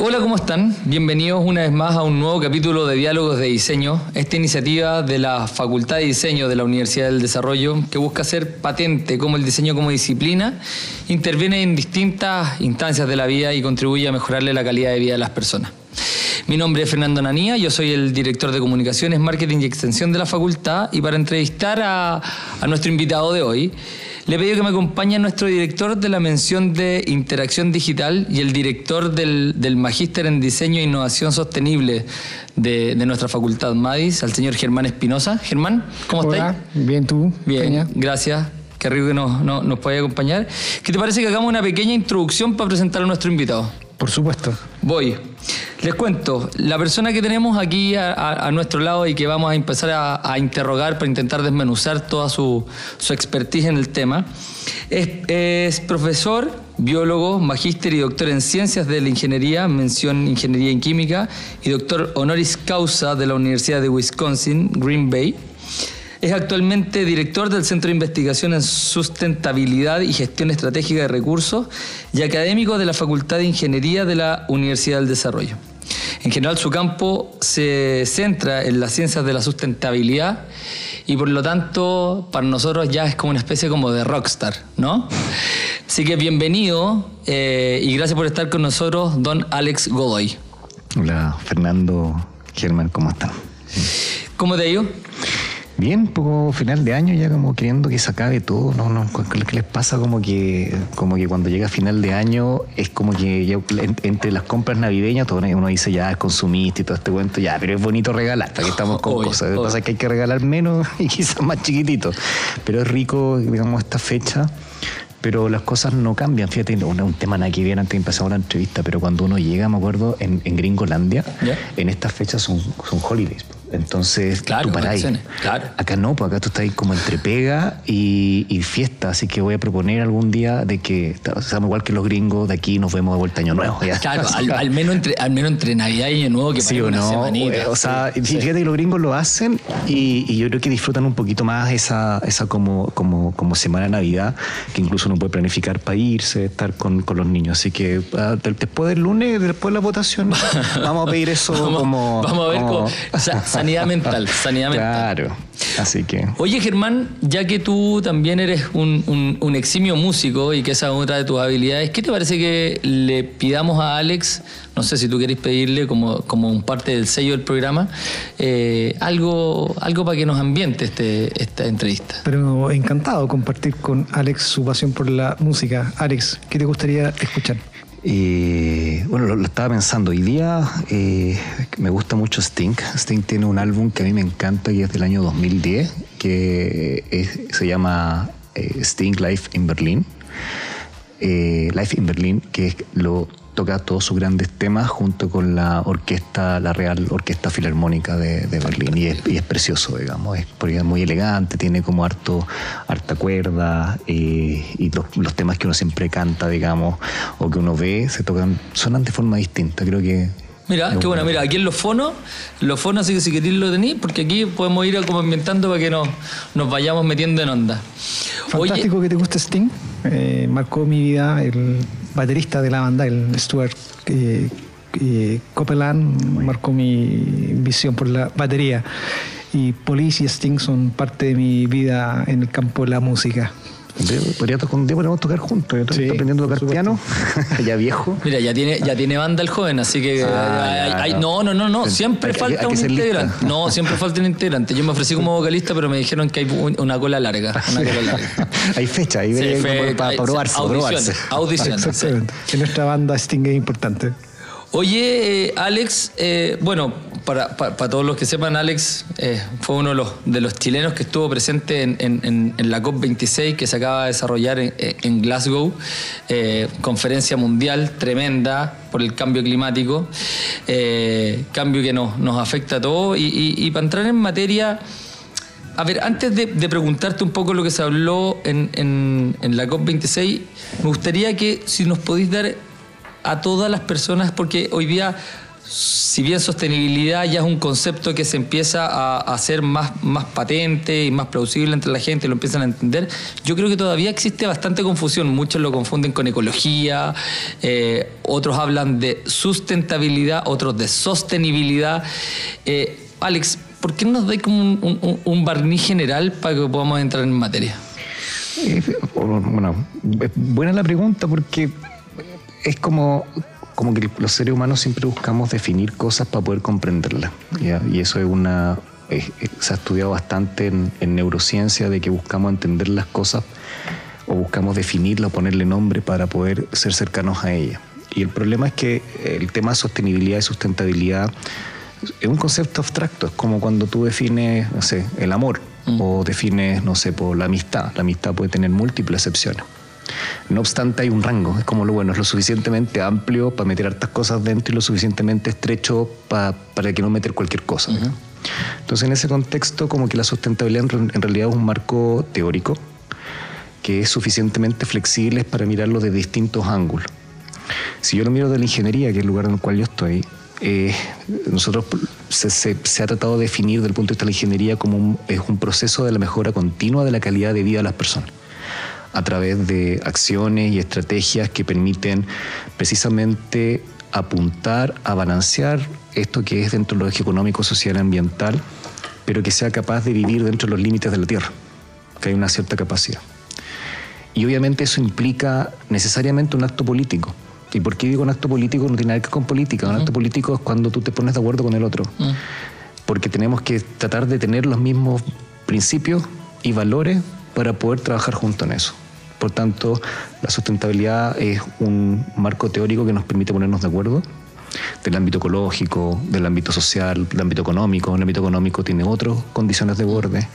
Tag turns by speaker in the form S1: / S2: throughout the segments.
S1: Hola, ¿cómo están? Bienvenidos una vez más a un nuevo capítulo de Diálogos de Diseño, esta iniciativa de la Facultad de Diseño de la Universidad del Desarrollo que busca hacer patente cómo el diseño como disciplina interviene en distintas instancias de la vida y contribuye a mejorarle la calidad de vida de las personas. Mi nombre es Fernando Nanía, yo soy el director de Comunicaciones, Marketing y Extensión de la facultad y para entrevistar a, a nuestro invitado de hoy, le he pedido que me acompañe nuestro director de la mención de Interacción Digital y el director del, del Magíster en Diseño e Innovación Sostenible de, de nuestra facultad MADIS, al señor Germán Espinosa. Germán, ¿cómo
S2: Hola,
S1: estás?
S2: bien tú.
S1: Bien,
S2: Peña?
S1: gracias. Qué rico que nos, nos, nos pueda acompañar. ¿Qué te parece que hagamos una pequeña introducción para presentar a nuestro invitado?
S2: Por supuesto.
S1: Voy. Les cuento, la persona que tenemos aquí a, nuestro lado y que vamos a empezar a, a interrogar para intentar desmenuzar toda su, su expertise en el tema, es, es profesor, biólogo, magíster y doctor en ciencias de la ingeniería, mención ingeniería en química, y doctor honoris causa de la Universidad de Wisconsin, Green Bay. Es actualmente director del Centro de Investigación en Sustentabilidad y Gestión Estratégica de Recursos y académico de la Facultad de Ingeniería de la Universidad del Desarrollo. En general, su campo se centra en las ciencias de la sustentabilidad y por lo tanto, para nosotros ya es como una especie como de rockstar, ¿no? Así que bienvenido eh, y gracias por estar con nosotros, don Alex Godoy.
S3: Hola, Fernando, Germán, ¿cómo están?
S1: ¿Cómo te ido?
S3: Bien, un poco final de año ya como queriendo que se acabe todo, ¿no? no ¿Qué les pasa? Como que, como que cuando llega final de año es como que ya en- entre las compras navideñas todo uno dice ya es consumista y todo este cuento, ya, pero es bonito regalar, para que estamos con
S1: Obvio,
S3: cosas. Lo que pasa es que hay que regalar menos y quizás más chiquitito, pero es rico, digamos, esta fecha. Pero las cosas no cambian, fíjate, es un tema nada que ver antes de empezar la entrevista, pero cuando uno llega, me acuerdo, en, en Gringolandia, en estas fechas son, son holidays. Entonces,
S1: Claro,
S3: tú
S1: claro.
S3: Acá no, pues acá tú estás ahí como entre pega y, y fiesta, así que voy a proponer algún día de que seamos igual que los gringos de aquí nos vemos de vuelta año nuevo. ya.
S1: Claro, al, al menos entre, al menos entre Navidad y Año Nuevo, que
S3: Sí o
S1: una
S3: no,
S1: semanita.
S3: o sea,
S1: Sí, sí.
S3: fíjate que los gringos lo hacen y, y yo creo que disfrutan un poquito más esa, esa como, como, como semana de Navidad, que incluso uno puede planificar para irse, estar con, con los niños. Así que ah, de- después del lunes, después de la votación, vamos a pedir eso
S1: Vamos,
S3: como...
S1: vamos a ver
S3: como-
S1: cómo- sa- sanidad mental, sanidad mental.
S3: Claro, así que...
S1: Oye, Germán, ya que tú también eres un, un- un eximio músico y que esa es otra de tus habilidades, ¿qué te parece que le pidamos a Alex, no sé si tú querés pedirle como, como un parte del sello del programa, eh, algo, algo para que nos ambiente este, esta entrevista?
S2: Pero encantado de compartir con Alex su pasión por la música. Alex, ¿qué te gustaría escuchar?
S3: Eh, bueno, lo, estaba pensando. Hoy día eh, me gusta mucho Sting. Sting tiene un álbum que a mí me encanta y es del año 2010, que se llama eh, Sting Live in Berlin. Eh, Live in Berlin, que es- lo toca todos sus grandes temas junto con la orquesta, la Real Orquesta Filarmónica de, de Berlín. Y es, y precioso, digamos. Es, porque es muy elegante, tiene como harto, harta cuerda eh, y los, los temas que uno siempre canta, digamos, o que uno ve, se tocan, suenan de forma distinta. Creo que.
S1: Mira, qué bueno, mira, aquí en los fonos, los fonos, así que si queréis lo tenéis, porque aquí podemos ir como ambientando para que nos, nos vayamos metiendo en onda. Oye,
S2: Fantástico que te guste Sting. Eh, marcó mi vida el baterista de la banda, el Stuart eh, eh, Copeland, marcó mi visión por la batería. Y Police y Sting son parte de mi vida en el campo de la música.
S3: Podría to- un día podríamos tocar juntos. Yo estoy
S2: Sí,
S3: aprendiendo a tocar piano, ya viejo.
S1: Mira, ya tiene, ya tiene banda el joven, así que.
S3: Ah,
S1: hay-
S3: ya,
S1: hay-
S3: no.
S1: no, no, no, no.
S3: Hay-
S1: Siempre
S3: hay
S1: falta
S3: hay
S1: un
S3: lista.
S1: integrante. No, siempre falta un integrante. Yo me ofrecí como vocalista, pero me dijeron que hay un- una cola larga. Una cola larga.
S3: hay fecha, ahí
S1: Sí, fue-
S3: como para,
S1: hay-
S3: probarse.
S1: audiciones,
S3: probarse.
S1: audiciones, sí.
S2: Exactamente. En nuestra banda Sting es importante.
S1: Oye, eh, Alex, eh, bueno, para, para- todos los que sepan, Alex eh, fue uno de los, de los chilenos que estuvo presente en, la COP26 que se acaba de desarrollar en, en Glasgow, eh, conferencia mundial tremenda por el cambio climático, eh, cambio que nos, afecta a todos. Y, para entrar en materia, a ver, antes de, de preguntarte un poco lo que se habló en la COP26, me gustaría que si nos podéis dar a todas las personas, porque hoy día si bien sostenibilidad ya es un concepto que se empieza a hacer más, más patente y más plausible entre la gente, lo empiezan a entender, yo creo que todavía existe bastante confusión. Muchos lo confunden con ecología, eh, otros hablan de sustentabilidad, otros de sostenibilidad. Eh, Alex, ¿por qué no nos dais como un, un, barniz general para que podamos entrar en materia?
S3: Eh, bueno, buena la pregunta porque es como como que los seres humanos siempre buscamos definir cosas para poder comprenderlas. Y eso es una. se ha estudiado bastante en, neurociencia de que buscamos entender las cosas o buscamos definirla o ponerle nombre para poder ser cercanos a ella. Y el problema es que el tema de sostenibilidad y sustentabilidad es un concepto abstracto. Es como cuando tú defines, no sé, el amor mm. o defines, no sé, por la amistad. La amistad puede tener múltiples excepciones. No obstante, hay un rango. Es como lo bueno, es lo suficientemente amplio para meter hartas cosas dentro y lo suficientemente estrecho para que no meter cualquier cosa. Entonces, en ese contexto, como que la sustentabilidad en, realidad es un marco teórico que es suficientemente flexible para mirarlo de distintos ángulos. Si yo lo miro de la ingeniería, que es el lugar en el cual yo estoy, eh, nosotros se, ha tratado de definir desde el punto de vista de la ingeniería como es un proceso de la mejora continua de la calidad de vida de las personas a través de acciones y estrategias que permiten precisamente apuntar a balancear esto que es dentro del eje económico, social y ambiental, pero que sea capaz de vivir dentro de los límites de la Tierra, que hay una cierta capacidad. Y obviamente eso implica necesariamente un acto político. ¿Y por qué digo un acto político? No tiene nada que ver con política. Un acto político es cuando tú te pones de acuerdo con el otro. Porque tenemos que tratar de tener los mismos principios y valores para poder trabajar junto en eso. Por tanto, la sustentabilidad es un marco teórico que nos permite ponernos de acuerdo del ámbito ecológico, del ámbito social, del ámbito económico. El ámbito económico tiene otras condiciones de borde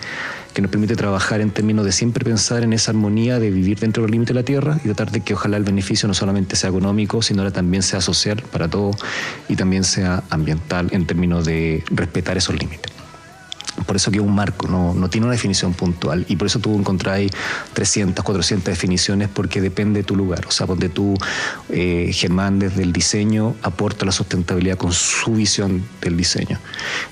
S3: que nos permite trabajar en términos de siempre pensar en esa armonía de vivir dentro del límite de la tierra y tratar de que ojalá el beneficio no solamente sea económico, sino también sea social para todos y también sea ambiental en términos de respetar esos límites. Por eso que es un marco, no, no, tiene una definición puntual. Y por eso tú encontráis 300, 400 definiciones porque depende de tu lugar. O sea, donde tú, eh, Germán, desde el diseño, aporta la sustentabilidad con su visión del diseño.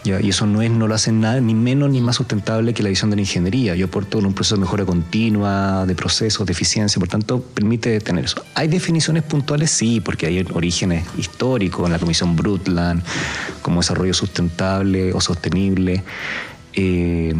S3: ¿ya? Y eso no, es, no lo hace nada, ni menos ni más sustentable que la visión de la ingeniería. Yo aporto un proceso de mejora continua, de procesos, de eficiencia, por tanto, permite tener eso. ¿Hay definiciones puntuales? Sí, porque hay orígenes históricos en la Comisión Brundtland, como desarrollo sustentable o sostenible. Eh,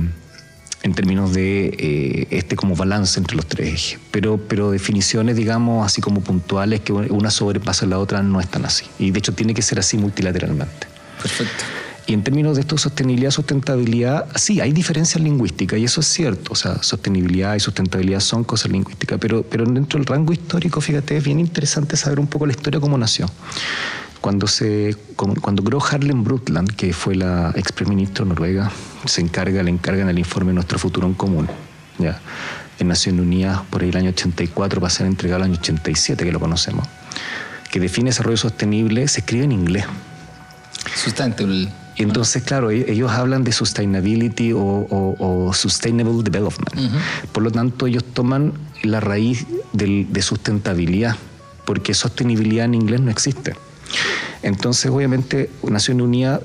S3: en términos de eh, este como balance entre los tres ejes. Pero, pero definiciones, digamos, así como puntuales, que una sobrepasa la otra, no están así. Y de hecho tiene que ser así multilateralmente.
S1: Perfecto.
S3: Y en términos de esto, sostenibilidad, sustentabilidad, sí, hay diferencias lingüísticas y eso es cierto. O sea, sostenibilidad y sustentabilidad son cosas lingüísticas, pero, pero dentro del rango histórico, fíjate, es bien interesante saber un poco la historia como nació cuando se cuando Gro Harlem Brundtland, que fue la ex ministro noruega, se encarga, le encargan el informe Nuestro Futuro en Común, ya, en Naciones Unidas por ahí el año 84 va a ser entregado el año 87, que lo conocemos, que define desarrollo sostenible, se escribe en inglés.
S1: Sustainable.
S3: Y entonces, claro, e-, ellos hablan de sustainability o, sustainable development. Por lo tanto, ellos toman la raíz de sustentabilidad, porque sostenibilidad en inglés no existe. Entonces, obviamente, Nación Unida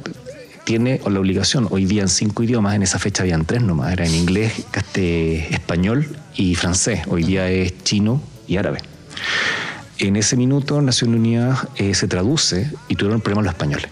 S3: tiene la obligación, hoy día en cinco idiomas, en esa fecha habían tres nomás, era en inglés, español y francés, hoy día es chino y árabe. En ese minuto Nación Unida eh, se traduce y tuvieron problemas los españoles.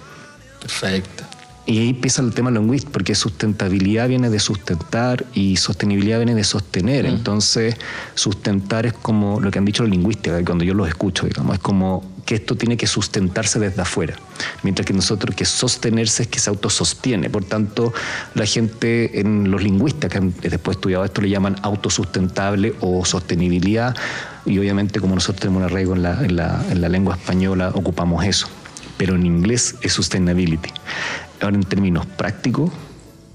S1: Perfecto.
S3: Y ahí empieza el tema lingüístico, porque sustentabilidad viene de sustentar y sostenibilidad viene de sostener. Entonces, sustentar es como lo que han dicho los lingüistas, cuando yo los escucho, digamos, es como que esto tiene que sustentarse desde afuera, mientras que nosotros que sostenerse es que se autosostiene. Por tanto, la gente en los lingüistas que han después estudiado esto le llaman autosustentable o sostenibilidad, y obviamente como nosotros tenemos un arraigo en la, en la, en la lengua española, ocupamos eso. Pero en inglés es sustainability. Ahora, en términos prácticos,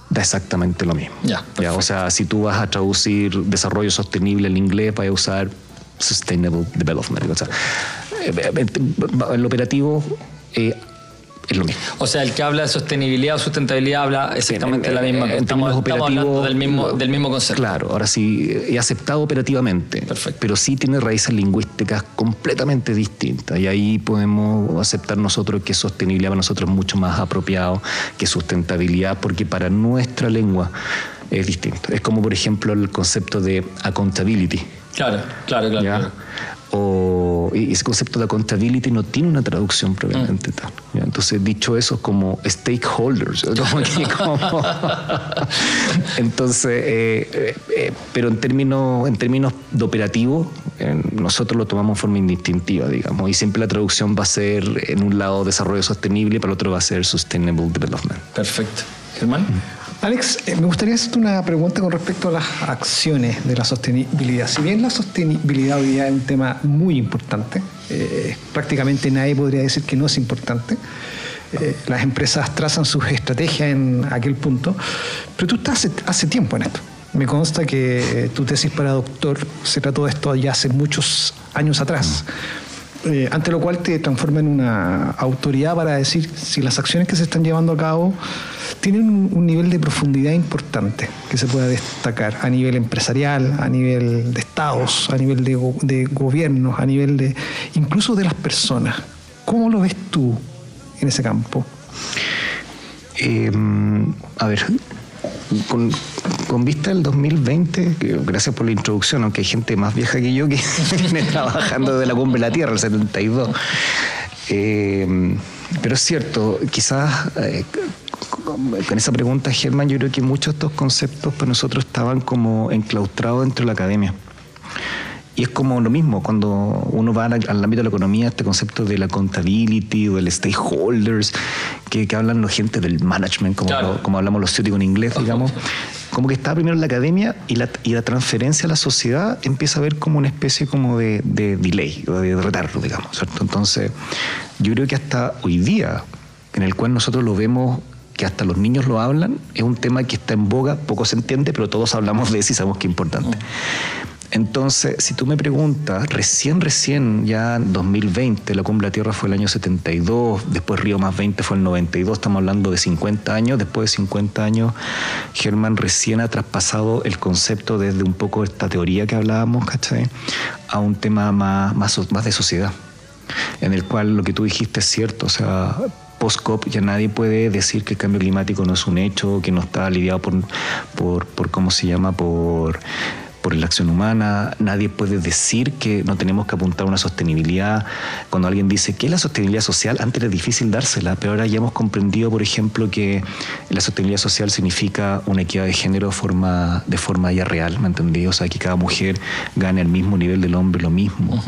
S3: da exactamente lo mismo.
S1: Ya,
S3: o sea, si tú vas a traducir desarrollo sostenible en inglés, vas a usar sustainable development. O sea, eh, eh, el operativo, eh, es lo mismo.
S1: O sea, el que habla de sostenibilidad o sustentabilidad habla exactamente la misma.
S3: En
S1: estamos, hablando del mismo, del mismo concepto.
S3: Claro, ahora sí, he aceptado operativamente,
S1: Perfecto.
S3: pero sí tiene raíces lingüísticas completamente distintas y ahí podemos aceptar nosotros que sostenibilidad para nosotros es mucho más apropiado que sustentabilidad porque para nuestra lengua es distinto. Es como, por ejemplo, el concepto de accountability.
S1: Claro, claro, claro.
S3: ¿ya? O y ese concepto de accountability no tiene una traducción propiamente tal. ¿ya? Entonces, dicho eso, es como stakeholders. como que como- Entonces, eh, eh, eh, pero en términos, en términos de operativo, eh, nosotros lo tomamos en forma indistintiva, digamos, y siempre la traducción va a ser en un lado desarrollo sostenible y para el otro va a ser sustainable development.
S1: Perfecto. Germán.
S2: Alex, eh, me gustaría hacerte una pregunta con respecto a las acciones de la sostenibilidad. Si bien la sostenibilidad hoy día es un tema muy importante, eh, prácticamente nadie podría decir que no es importante. Eh, las empresas trazan sus estrategias en aquel punto, pero tú estás hace, tiempo en esto. Me consta que eh, tu tesis para doctor se trató de esto ya hace muchos años atrás. Eh, ante lo cual te transforma en una autoridad para decir si las acciones que se están llevando a cabo tienen un, nivel de profundidad importante que se pueda destacar a nivel empresarial, a nivel de estados, a nivel de, go- de gobiernos, a nivel de incluso de las personas. ¿Cómo lo ves tú en ese campo?
S3: Eh, a ver, con, vista al 2020, que gracias por la introducción, aunque hay gente más vieja que yo que viene trabajando desde la cumbre de la Tierra, el 72. Eh, pero es cierto, quizás eh, con esa pregunta, Germán, yo creo que muchos de estos conceptos para nosotros estaban como enclaustrados dentro de la academia. Y es como lo mismo, cuando uno va al, al ámbito de la economía, este concepto de la accountability o del stakeholders, que, que hablan la gente del management, como,
S1: Claro.
S3: como hablamos los ciúticos en inglés, digamos, como que está primero en la academia y la, y la transferencia a la sociedad empieza a ver como una especie como de, de delay, o de retardo, digamos, ¿cierto? Entonces, yo creo que hasta hoy día, en el cual nosotros lo vemos que hasta los niños lo hablan, es un tema que está en boga, poco se entiende, pero todos hablamos de eso y sabemos que es importante. Entonces, si tú me preguntas, recién, recién, ya en 2020, la Cumbre de la Tierra fue el año 72, después Río más 20 fue el 92, estamos hablando de 50 años, después de 50 años, Germán recién ha traspasado el concepto desde un poco esta teoría que hablábamos, ¿cachai? A un tema más, más, más de sociedad, en el cual lo que tú dijiste es cierto, o sea, post-COP ya nadie puede decir que el cambio climático no es un hecho, que no está lidiado por, por, por ¿cómo se llama?, por por la acción humana, nadie puede decir que no tenemos que apuntar a una sostenibilidad. Cuando alguien dice, ¿qué es la sostenibilidad social? Antes era difícil dársela, pero ahora ya hemos comprendido, por ejemplo, que la sostenibilidad social significa una equidad de género de forma, de forma ya real, ¿me entendí? O sea, que cada mujer gane al mismo nivel del hombre lo mismo,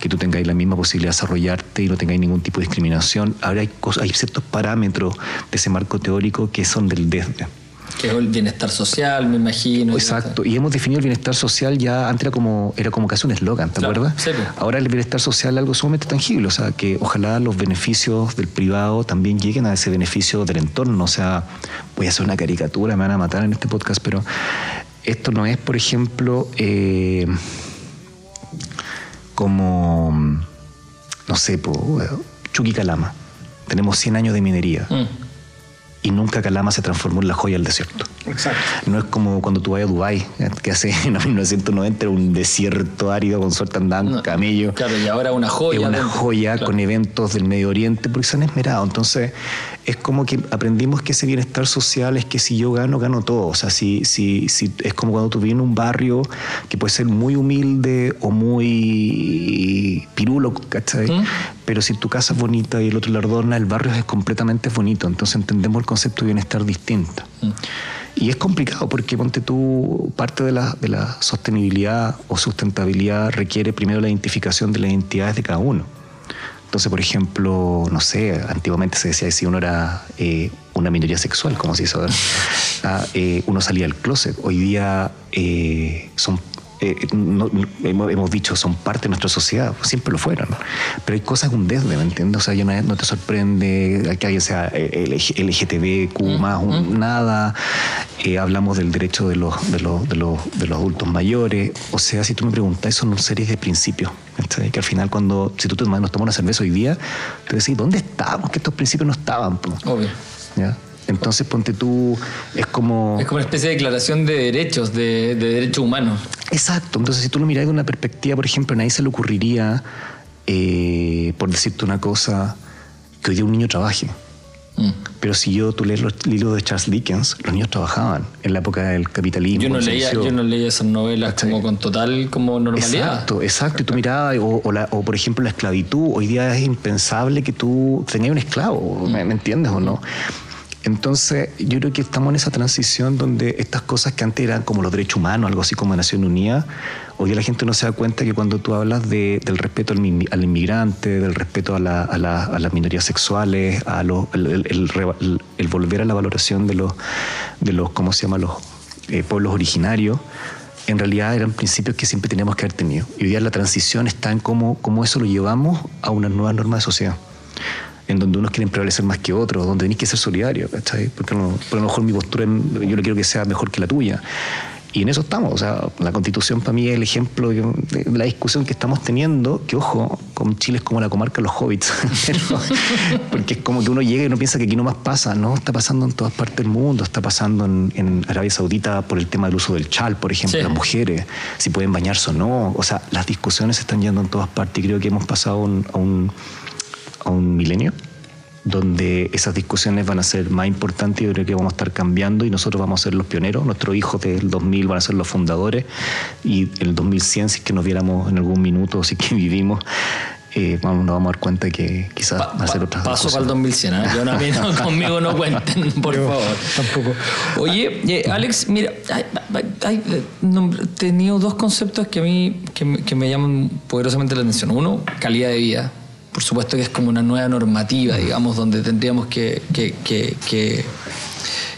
S3: que tú tengáis la misma posibilidad de desarrollarte y no tengáis ningún tipo de discriminación. Ahora hay, cosas, hay ciertos parámetros de ese marco teórico que son del desde.
S1: Que es el bienestar social, me imagino.
S3: Exacto, y hemos definido el bienestar social ya, antes era como, era como casi un eslogan, ¿te
S1: Claro,
S3: acuerdas?
S1: sí.
S3: Ahora el bienestar social es algo sumamente tangible, o sea, que ojalá los beneficios del privado también lleguen a ese beneficio del entorno, o sea, voy a hacer una caricatura, me van a matar en este podcast, pero esto no es, por ejemplo, eh, como, no sé, po, Chucky Calama. Tenemos 100 años de minería
S1: Mm.
S3: Y nunca Calama se transformó en la joya del desierto.
S2: Exacto.
S3: No es como cuando tú vas a Dubái, eh, que hace en 1990 era un desierto árido con suerte andaban
S1: No,
S3: camellos.
S1: Claro, y ahora una joya.
S3: Es una
S1: dentro.
S3: joya
S1: Claro.
S3: con eventos del Medio Oriente porque se han esmerado. Entonces, es como que aprendimos que ese bienestar social es que si yo gano, gano todo. O sea, si, si, si es como cuando tú vienes en un barrio que puede ser muy humilde o muy pirulo, ¿cachai?
S1: ¿Mm?
S3: Pero si tu casa es bonita y el otro la adorna, el barrio es completamente bonito. Entonces entendemos el concepto de bienestar distinto.
S1: Mm.
S3: Y es complicado porque, ponte tú, parte de la, de la sostenibilidad o sustentabilidad requiere primero la identificación de las identidades de cada uno. Entonces, por ejemplo, no sé, antiguamente se decía que si uno era eh, una minoría sexual, como se hizo ahora, ah, eh, uno salía del closet. Hoy día eh, son eh, no- hemos, hemos dicho son parte de nuestra sociedad, siempre lo fueron. Pero hay cosas un desde, ¿me entiendes? O sea, ya no, no te sorprende que alguien sea eh, LG LGTBQ más, un- nada. Eh, hablamos del derecho de los, de, los, de, los, de los adultos mayores. O sea, si tú me preguntas, son una serie de principios. Que al final, cuando si tú te nos tomas una cerveza hoy día, te decís, ¿dónde estábamos? Que estos principios no estaban.
S1: Obvio.
S3: ¿Ya? Entonces, ponte tú, es como...
S1: Es como una especie de declaración de derechos, de, de derechos humanos.
S3: Exacto, entonces si tú lo miras de una perspectiva, por ejemplo, a nadie se le ocurriría, eh, por decirte una cosa, que hoy día un niño trabaje.
S1: Mm.
S3: Pero si yo, tú lees los libros de Charles Dickens, los niños trabajaban en la época del capitalismo.
S1: Yo no, leía, yo no leía esas novelas
S3: ¿Cachai?
S1: como con total como normalidad.
S3: Exacto, exacto. Y tú mirabas, o, o la- o, por ejemplo la esclavitud, hoy día es impensable que tú tengas un esclavo, ¿me, me entiendes o no? Entonces, yo creo que estamos en esa transición donde estas cosas que antes eran como los derechos humanos, algo así como Nación Unida, hoy la gente no se da cuenta que cuando tú hablas de- del respeto al, al inmigrante, del respeto a, la- a la- las minorías sexuales, a los- el- el volver a la valoración de los, de los ¿cómo se llama?, los eh, pueblos originarios, en realidad eran principios que siempre teníamos que haber tenido. Y hoy día la transición está en cómo, cómo eso lo llevamos a una nueva norma de sociedad. En donde unos quieren prevalecer más que otros, donde tenéis que ser solidario, ¿cachai? Porque a lo, por lo mejor mi postura, yo le quiero que sea mejor que la tuya. Y en eso estamos. O sea, la constitución para mí es el ejemplo de la discusión que estamos teniendo, que ojo, con Chile es como la comarca de los hobbits. Porque es como que uno llega y uno piensa que aquí no más pasa. No, está pasando en todas partes del mundo. Está pasando en, en Arabia Saudita por el tema del uso del chal, por ejemplo,
S1: Sí.
S3: las mujeres, si pueden bañarse o no. O sea, las discusiones se están yendo en todas partes y creo que hemos pasado un- a un, a un milenio donde esas discusiones van a ser más importantes y yo creo que vamos a estar cambiando y nosotros vamos a ser los pioneros, nuestros hijos del 2000 van a ser los fundadores y el 2100 si es que nos viéramos en algún minuto, si es que vivimos, eh, vamos, nos vamos a dar cuenta que quizás va a ser otras
S1: paso
S3: cosas.
S1: para el 2100, ¿eh? Yo no, no, conmigo no cuenten, por
S2: Yo
S1: favor.
S2: tampoco.
S1: Oye, eh, Alex, mira, hay, hay- he tenido dos conceptos que a mí que que me llaman poderosamente la atención. Uno, calidad de vida. Por supuesto que es como una nueva normativa, digamos, donde tendríamos que, que, que, que-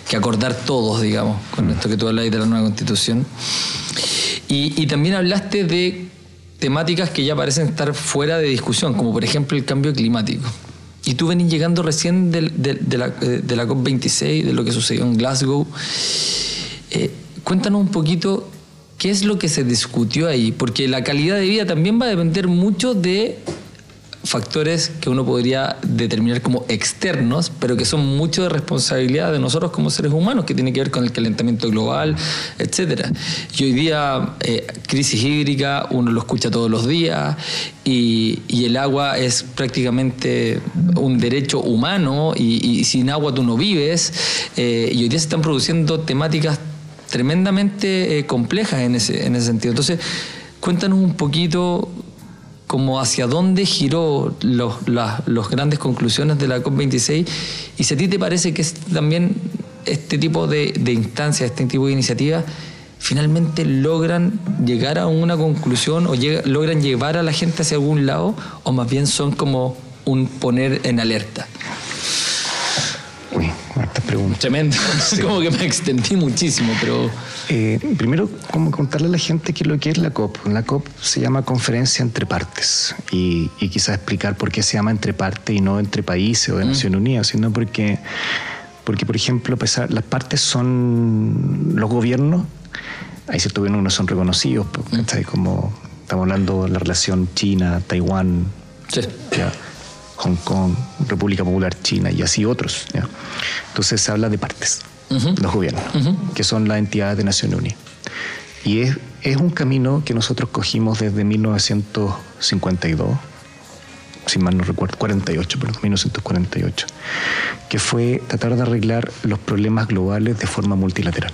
S1: que acordar todos, digamos, con esto que tú hablas de la nueva constitución. Y, y también hablaste de temáticas que ya parecen estar fuera de discusión, como por ejemplo el cambio climático. Y tú venís llegando recién de, la, eh, de la COP26, de lo que sucedió en Glasgow. Eh, cuéntanos un poquito qué es lo que se discutió ahí, porque la calidad de vida también va a depender mucho de factores que uno podría determinar como externos, pero que son mucho de responsabilidad de nosotros como seres humanos, que tiene que ver con el calentamiento global, etcétera. Y hoy día, eh, crisis hídrica, uno lo escucha todos los días, y, el agua es prácticamente un derecho humano, y, y sin agua tú no vives, eh, y hoy día se están produciendo temáticas tremendamente eh, complejas en ese, en ese sentido. Entonces, cuéntanos un poquito como hacia dónde giró los, las los grandes conclusiones de la COP26 y si a ti te parece que también este tipo de, de instancias, este tipo de iniciativas finalmente logran llegar a una conclusión o logran llevar a la gente hacia algún lado o más bien son como un poner en alerta.
S3: Preguntas.
S1: Tremendo. como que me extendí muchísimo, pero...
S3: Eh, primero, como contarle a la gente qué es lo que es la COP. La COP se llama Conferencia entre Partes y, y quizás explicar por qué se llama entre partes y no entre países o de Naciones Unidas, sino porque, porque por ejemplo, pesar- las partes son los gobiernos, hay ciertos gobiernos que no son reconocidos, ¿cachai? como estamos hablando de la relación China, Taiwán,
S1: Sí.
S3: ¿ya? Hong Kong, República Popular China y así otros. ¿ya? Entonces se habla de partes, los gobiernos, que son las entidades de Naciones Unidas. Y es, es un camino que nosotros cogimos desde 1952, si mal no recuerdo, 48, perdón, 1948, que fue tratar de arreglar los problemas globales de forma multilateral.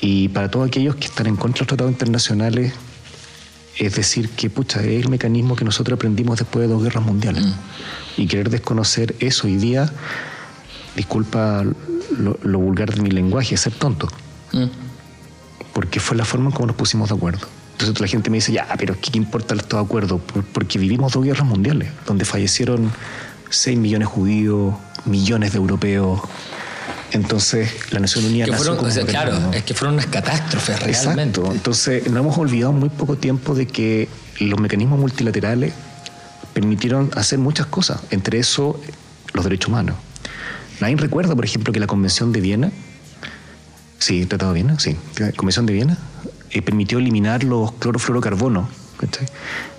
S3: Y para todos aquellos que están en contra de los tratados internacionales, es decir, que pucha, es el mecanismo que nosotros aprendimos después de dos guerras mundiales. Y querer desconocer eso hoy día, disculpa lo, lo vulgar de mi lenguaje, es ser tonto.
S1: Mm.
S3: Porque fue la forma en cómo nos pusimos de acuerdo. Entonces la gente me dice, ya, pero ¿qué, importa estos acuerdos? Por- Porque vivimos dos guerras mundiales, donde fallecieron 6 millones de judíos, millones de europeos, Entonces, la Nación Unida
S1: Que
S3: nació
S1: fueron,
S3: como
S1: o sea, claro, es que fueron unas catástrofes realmente.
S3: Exacto. Entonces, no hemos olvidado muy poco tiempo de que los mecanismos multilaterales permitieron hacer muchas cosas, entre eso los derechos humanos. Nadie recuerda, por ejemplo, que la Convención de Viena, sí, Tratado de Viena, sí, Convención de Viena, eh, permitió eliminar los clorofluorocarbonos.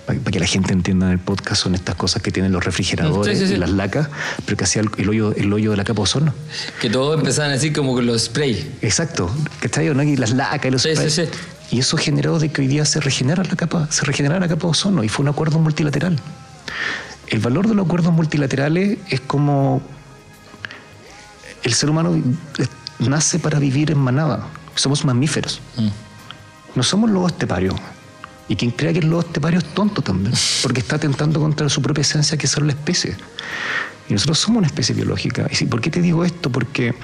S3: Para, que la gente entienda en el podcast, son estas cosas que tienen los refrigeradores
S1: Sí, sí, sí.
S3: y las lacas, pero que hacía el, el hoyo, el hoyo de la capa de ozono.
S1: Que todos empezaban a decir como con los spray.
S3: Exacto, ¿cachai? ¿No? Y las lacas y los
S1: Sí, sí,
S3: sprays.
S1: sí.
S3: Y eso generó de que hoy día se regenera la capa, se regenera la capa de ozono y fue un acuerdo multilateral. El valor de los acuerdos multilaterales es como el ser humano nace para vivir en manada. Somos mamíferos.
S1: Mm.
S3: No somos lobos esteparios. Y quien crea que es lobo estepario es tonto también, porque está atentando contra su propia esencia, que es ser la especie. Y nosotros somos una especie biológica. ¿Y si- por qué te digo esto? Porque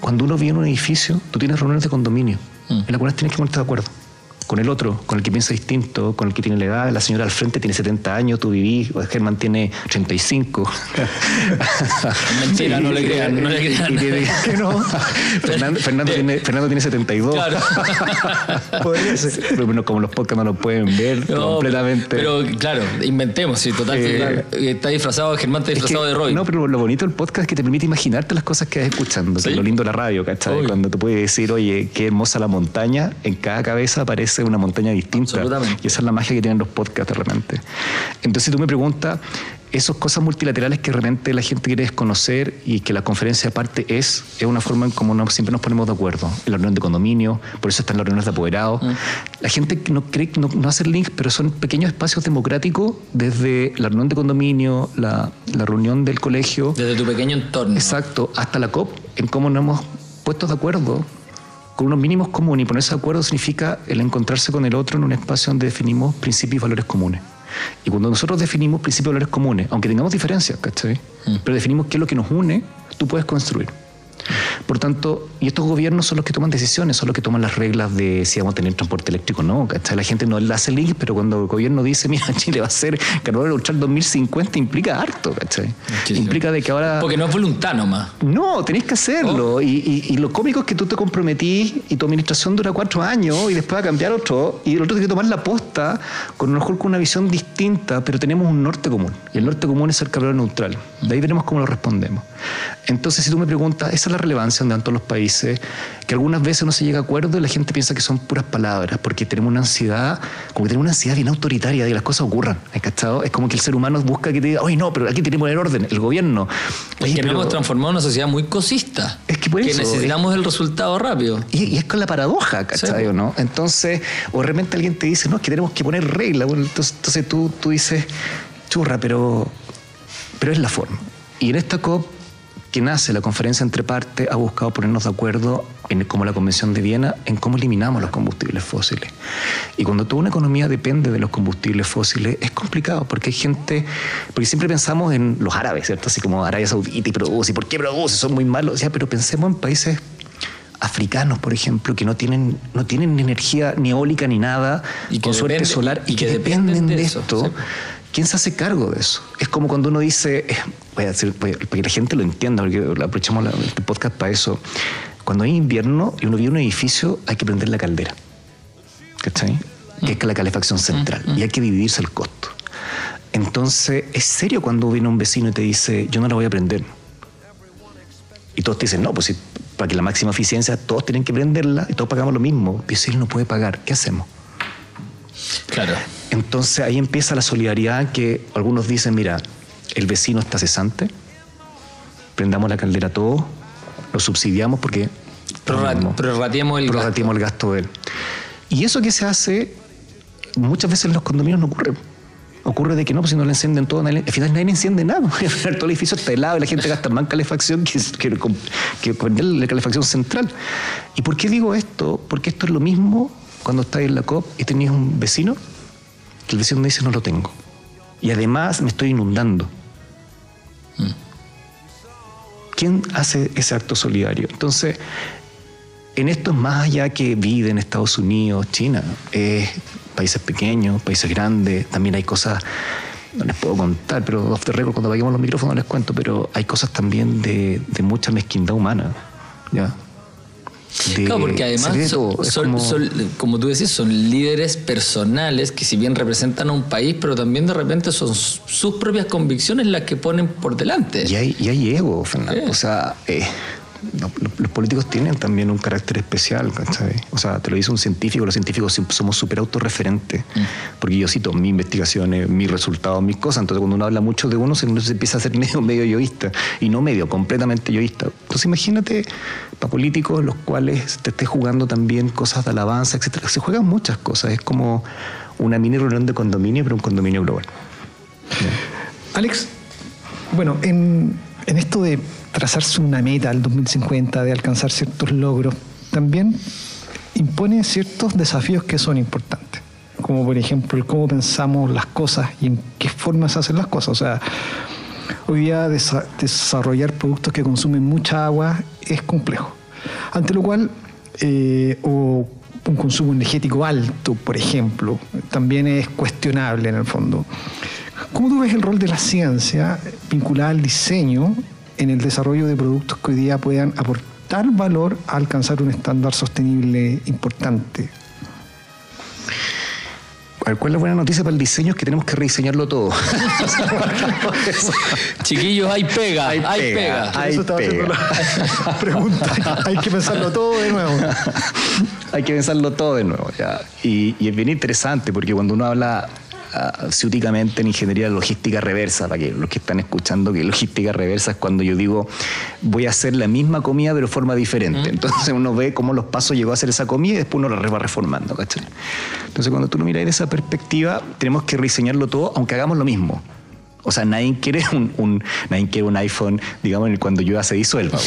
S3: cuando uno vive en un edificio, tú tienes reuniones de condominio,
S1: Mm.
S3: en las cuales tienes que ponerte de acuerdo. Con el otro, con el que piensa distinto, con el que tiene la edad. La señora al frente tiene 70 años, tú vivís, Germán tiene 35.
S1: Mentira, no le crean, no le crean.
S3: Que no. Fernando, Fernando tiene, Fernando tiene 72.
S1: Claro.
S3: Podría ser. Pero bueno, como los podcasts no lo pueden ver
S1: No,
S3: completamente.
S1: Pero claro, inventemos, sí, total.
S3: Eh,
S1: que está disfrazado, Germán está
S3: Es
S1: disfrazado
S3: que-
S1: de Roy.
S3: No, pero lo bonito del podcast es que te permite imaginarte las cosas que vas escuchando. que
S1: Sí.
S3: es lo lindo de la radio, ¿cachai? Cuando te puedes decir, oye, qué hermosa la montaña, en cada cabeza aparece una montaña distinta. Y esa es la magia que tienen los podcasts de repente. Entonces, si tú me preguntas, esas cosas multilaterales que de repente la gente quiere desconocer y que la conferencia aparte es, es una forma en nos- siempre nos ponemos de acuerdo. En la reunión de condominio, por eso están las reuniones de apoderados.
S1: Mm.
S3: La gente no cree, no, no hace links, pero son pequeños espacios democráticos desde la reunión de condominio, la, la reunión del colegio,
S1: Desde tu pequeño entorno.
S3: exacto, hasta la COP, en cómo nos hemos puesto de acuerdo con unos mínimos comunes. Y ponerse de acuerdo significa el encontrarse con el otro en un espacio donde definimos principios y valores comunes. Y cuando nosotros definimos principios y valores comunes, aunque tengamos diferencias, ¿cachai? Pero definimos qué es lo que nos une, tú puedes construir. Por tanto, y estos gobiernos son los que toman decisiones, son los que toman las reglas de si vamos a tener transporte eléctrico o no. La gente no le hace link, pero cuando el gobierno dice, mira, Chile va a ser carbono neutral 2050, implica harto, ¿cachai?
S1: Muchísimo.
S3: Implica de que ahora...
S1: Porque no es voluntad nomás.
S3: No, tenés que hacerlo. Y, y- y lo cómico es que tú te comprometís y tu administración dura cuatro años y después va a cambiar otro. Y el otro tiene que tomar la posta con lo mejor con una visión distinta, pero tenemos un norte común. Y el norte común es el carbono neutral. De ahí veremos cómo lo respondemos. Entonces, si tú me preguntas, esa es la relevancia donde dan todos los países, que algunas veces no se llega a acuerdo y la gente piensa que son puras palabras, porque tenemos una ansiedad, como que tenemos una ansiedad bien autoritaria de que las cosas ocurran. ¿has cachado? Es como que el ser humano busca que te diga, oye, no, pero aquí tenemos el orden, el gobierno.
S1: Es
S3: Oye,
S1: que nos
S3: pero-
S1: hemos transformado en una sociedad muy cosista.
S3: Es que por eso,
S1: necesitamos el resultado rápido.
S3: Y, y es con la paradoja, ¿cachai?
S1: Sí.
S3: ¿no? Entonces, o de repente alguien te dice, no, es que tenemos que poner reglas. Bueno, entonces, entonces tú, tú dices, churra, pero, pero es la forma. Y en esta COP, que nace la conferencia entre partes, ha buscado ponernos de acuerdo, en, como la Convención de Viena, en cómo eliminamos los combustibles fósiles. Y cuando toda una economía depende de los combustibles fósiles, es complicado, porque hay gente, porque siempre pensamos en los árabes, ¿cierto? Así como Arabia Saudita y produce, ¿y por qué produce? Son muy malos. Pero pensemos en países africanos, por ejemplo, que no tienen, no tienen energía ni eólica ni nada,
S1: Y que
S3: con suerte solar, y,
S1: y
S3: que,
S1: que
S3: dependen de,
S1: eso,
S3: esto.
S1: sí.
S3: ¿Quién se hace cargo de eso? Es como cuando uno dice, eh, voy a decir, para que la gente lo entienda, porque aprovechamos la- este podcast para eso. Cuando hay invierno y uno vive en un edificio, hay que prender la caldera. ¿Cachai? Que es la calefacción central. Y hay que dividirse el costo. Entonces, es serio cuando viene un vecino y te dice, yo no la voy a prender. Y todos te dicen, no, pues si, para que la máxima eficiencia todos tienen que prenderla y todos pagamos lo mismo. Pero si él no puede pagar, ¿qué hacemos?
S1: Claro.
S3: Entonces ahí empieza la solidaridad que algunos dicen, mira, el vecino está cesante, prendamos la caldera todos, lo subsidiamos porque
S1: Prorra- Prorrateemos el
S3: prorrateamos el gasto de él. Y eso que se hace, muchas veces en los condominios no ocurre. Ocurre de que no, pues si no le encienden todo, nadie- al final nadie enciende nada. Al final todo el edificio está helado y la gente gasta más calefacción que, que, con- que poner la calefacción central. ¿Y por qué digo esto? Porque esto es lo mismo cuando estás en la COP y tenías un vecino que el vecino me dice no lo tengo. Y además me estoy inundando. ¿Quién hace ese acto solidario? Entonces, en esto es más allá que vive en Estados Unidos, China, es países pequeños, países grandes, también hay cosas no les puedo contar, pero off the record, cuando apaguemos los micrófonos les cuento, pero hay cosas también de, de mucha mezquindad humana. ¿ya?
S1: Claro, porque además son, como... tú decís, son líderes personales que si bien representan a un país, pero también de repente son sus propias convicciones las que ponen por delante.
S3: Y hay, y hay ego, Fernando. O sea, eh, los, políticos tienen también un carácter especial, ¿sabes? O sea, te lo dice un científico, los científicos somos súper autorreferentes, mm. porque yo cito mis investigaciones, mis resultados, mis cosas, entonces cuando uno habla mucho de uno, se, empieza a ser medio, medio yoísta, y no medio, completamente yoísta. Entonces imagínate para políticos los cuales te estés jugando también cosas de alabanza, etcétera. Se juegan muchas cosas, es como una mini reunión de condominio, pero un condominio global.
S2: Alex, bueno, en, en esto de trazarse una meta al 2050, de alcanzar ciertos logros, también impone ciertos desafíos que son importantes, como por ejemplo el cómo pensamos las cosas y en qué forma se hacen las cosas. O sea, hoy día desarrollar productos que consumen mucha agua es complejo, ante lo cual, eh, o un consumo energético alto, por ejemplo, también es cuestionable en el fondo. ¿Cómo tú ves el rol de la ciencia vinculada al diseño en el desarrollo de productos que hoy día puedan aportar valor a alcanzar un estándar sostenible importante.
S3: ¿Cuál es la buena noticia para el diseño? Es que tenemos que rediseñarlo todo.
S1: Chiquillos, hay pega, hay, pega.
S2: Hay Eso estaba haciendo la pregunta. hay que pensarlo todo de nuevo.
S3: hay que pensarlo todo de nuevo. Ya. Y, y es bien interesante porque cuando uno habla ciúticamente en ingeniería logística reversa, para que los que están escuchando que logística reversa es cuando yo digo voy a hacer la misma comida pero de forma diferente. Entonces uno ve cómo los pasos llegó a hacer esa comida y después uno la va reformando, ¿cachai? Entonces cuando tú lo miras de esa perspectiva, tenemos que rediseñarlo todo aunque hagamos lo mismo. O sea, nadie quiere un, un nadie quiere un iPhone, digamos, cuando yo se disuelva.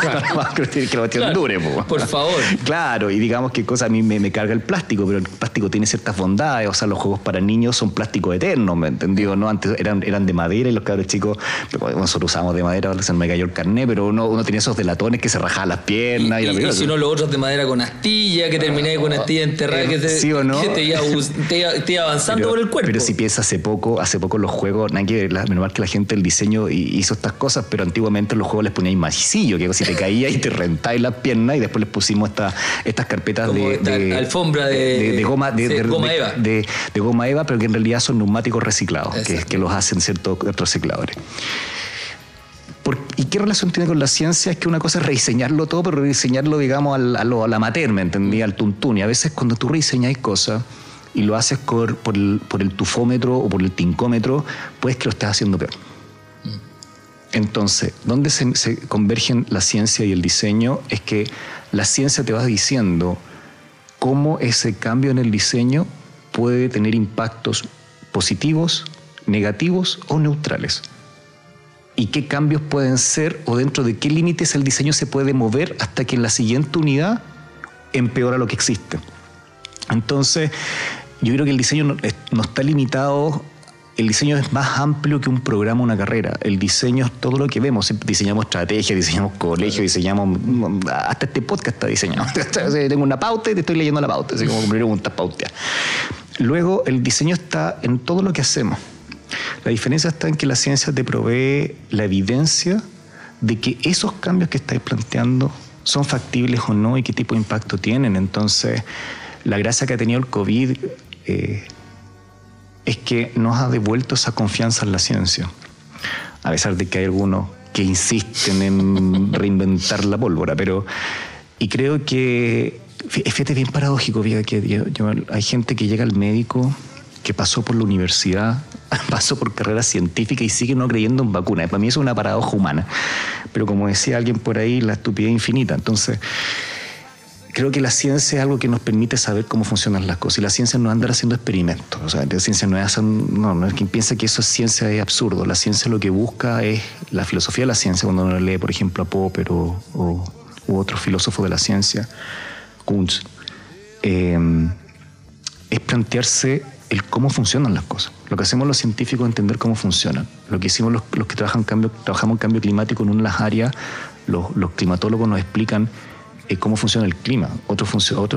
S3: que la cuestión dure.
S1: Por favor.
S3: Claro, y digamos que cosa a mí me, carga el plástico, pero el plástico tiene ciertas bondades. O sea, los juegos para niños son plástico eterno, ¿me entendió? ¿no? Antes eran, eran de madera y los cabros chicos, nosotros usamos de madera, ahora se me cayó el carné, pero uno, uno tenía esos delatones que se rajaban las piernas.
S1: Y, y, si no, los otros de madera con astilla, que terminé con astilla enterrada, que te, ¿Sí o no? que te, iba, avanzando por el cuerpo.
S3: Pero si piensas hace poco, hace poco los juegos, que la, menos mal que la gente del diseño hizo estas cosas, pero antiguamente los juegos les ponían macicillo, que si te caía y te rentáis las piernas y después les pusimos estas carpetas de,
S1: alfombra de,
S3: goma de, goma eva. De, goma eva, pero que en realidad son neumáticos reciclados, que, que, los hacen ciertos recicladores. ¿Y qué relación tiene con la ciencia? Es que una cosa es rediseñarlo todo, pero rediseñarlo, digamos, a, lo, a la mater, ¿me entendí? Al tuntún. Y a veces cuando tú rediseñáis cosas, y lo haces por, el, tufómetro o por el tincómetro, pues que lo estás haciendo peor. Mm. Entonces, ¿dónde se, convergen la ciencia y el diseño? Es que la ciencia te va diciendo cómo ese cambio en el diseño puede tener impactos positivos, negativos o neutrales. Y qué cambios pueden ser o dentro de qué límites el diseño se puede mover hasta que en la siguiente unidad empeora lo que existe. Entonces, yo creo que el diseño no, está limitado el diseño es más amplio que un programa, una carrera. El diseño es todo lo que vemos. Diseñamos estrategias, diseñamos colegios, diseñamos. Hasta este podcast está diseñado. Tengo una pauta y te estoy leyendo la pauta, así como preguntas pauteas. Luego, el diseño está en todo lo que hacemos. La diferencia está en que la ciencia te provee la evidencia de que esos cambios que estáis planteando son factibles o no y qué tipo de impacto tienen. Entonces, la gracia que ha tenido el COVID eh, es que nos ha devuelto esa confianza en la ciencia, a pesar de que hay algunos que insisten en reinventar la pólvora, pero y creo que fíjate bien paradójico, que hay gente que llega al médico que pasó por la universidad, pasó por carrera científica y sigue no creyendo en vacunas. Para mí es una paradoja humana. Pero como decía alguien por ahí, la estupidez infinita. Entonces, creo que la ciencia es algo que nos permite saber cómo funcionan las cosas y la ciencia no andar haciendo experimentos. O sea, la ciencia no es no, no es quien piensa que eso es ciencia es absurdo. La ciencia lo que busca es la filosofía de la ciencia cuando uno lee, por ejemplo, a Popper o, u otro filósofo de la ciencia, Kuntz, em, es plantearse cómo funcionan las cosas. Lo que hacemos los científicos es entender cómo funcionan. Lo que hicimos los, que trabajan cambio, trabajamos en cambio climático en una de las áreas, los climatólogos nos explican eh, cómo funciona el clima, otro,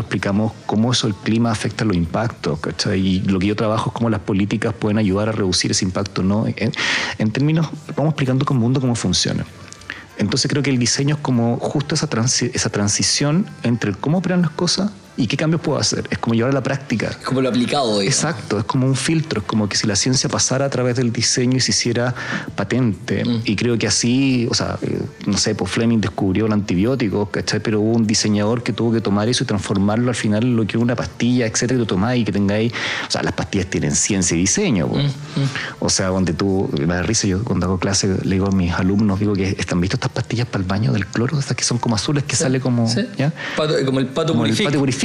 S3: explicamos cómo eso el clima afecta los impactos, ¿cachai? Y lo que yo trabajo es cómo las políticas pueden ayudar a reducir ese impacto, ¿no? En, términos, vamos explicando como mundo cómo funciona. Entonces creo que el diseño es como justo esa, esa transición entre cómo operan las cosas ¿Y qué cambios puedo hacer? Es como llevar a la práctica. Es
S1: como lo aplicado.
S3: Exacto, es como un filtro, es como que si la ciencia pasara a través del diseño y se hiciera patente. Mm. Y creo que así, o sea, eh, no sé, pues Fleming descubrió el antibiótico, ¿cachai? Pero hubo un diseñador que tuvo que tomar eso y transformarlo al final en lo que es una pastilla, etcétera, que tomáis y que tengáis. O sea, las pastillas tienen ciencia y diseño. Pues. Mm, mm. O sea, donde tú, me da risa, yo cuando hago clase le digo a mis alumnos, digo que están visto estas pastillas para el baño del cloro, estas que son como azules, que sale como. ¿ya?
S1: como el pato como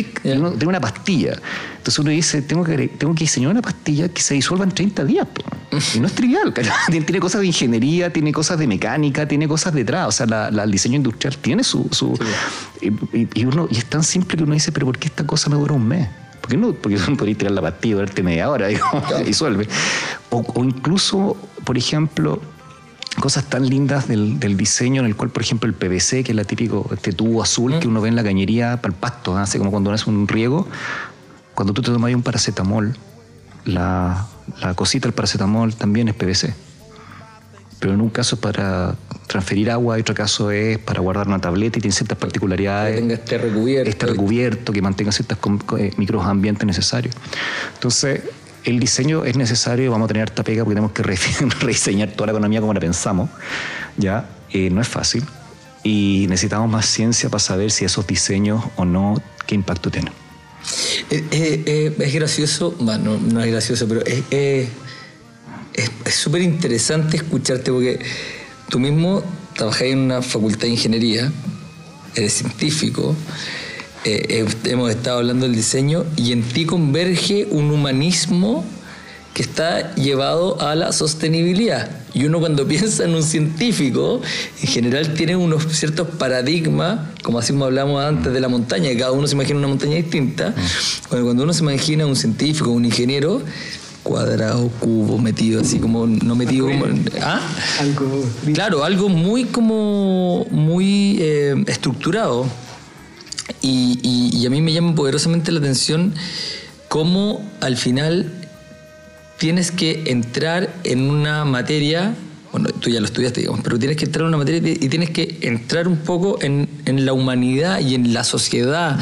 S3: tengo una pastilla. Entonces uno dice, tengo que, tengo que diseñar una pastilla que se disuelva en 30 días. Y no es trivial, tiene, cosas de ingeniería, tiene cosas de mecánica, tiene cosas detrás. O sea, el diseño industrial tiene su... su y, uno, y es tan simple que uno dice, pero ¿por qué esta cosa me dura un mes? ¿Por qué no? Porque no podéis tirar la pastilla y durarte media hora, digo, y disuelve. O, o incluso, por ejemplo, cosas tan lindas del, diseño en el cual, por ejemplo, el PVC, que es la típico este tubo azul que uno ve en la cañería para el pasto, hace como cuando hace un riego, cuando tú te tomas un paracetamol, la, la cosita del paracetamol también es PVC. Pero en un caso es para transferir agua, y otro caso es para guardar una tableta y tiene ciertas particularidades.
S1: Que tenga este recubierto.
S3: Este recubierto, que mantenga ciertos eh, microambientes necesarios. Entonces, el diseño es necesario, vamos a tener harta pega porque tenemos que rediseñar toda la economía como la pensamos, ¿ya? Eh, no es fácil y necesitamos más ciencia para saber si esos diseños o no, qué impacto tienen.
S1: Eh, eh, es gracioso, bueno, no es gracioso, pero es súper interesante escucharte porque tú mismo trabajás en una facultad de ingeniería, eres científico, eh, hemos estado hablando del diseño y en ti converge un humanismo que está llevado a la sostenibilidad. Y uno cuando piensa en un científico, en general tiene unos ciertos paradigmas, como así hablamos antes de la montaña, cada uno se imagina una montaña distinta. Cuando uno se imagina un científico, un ingeniero, cuadrado, cubo, metido así como, no metido como... ¿ah? Claro, algo muy como, muy eh, estructurado. Y, a mí me llama poderosamente la atención cómo al final tienes que entrar en una materia, bueno, tú ya lo estudiaste, digamos, pero tienes que entrar en una materia y tienes que entrar un poco en, la humanidad y en la sociedad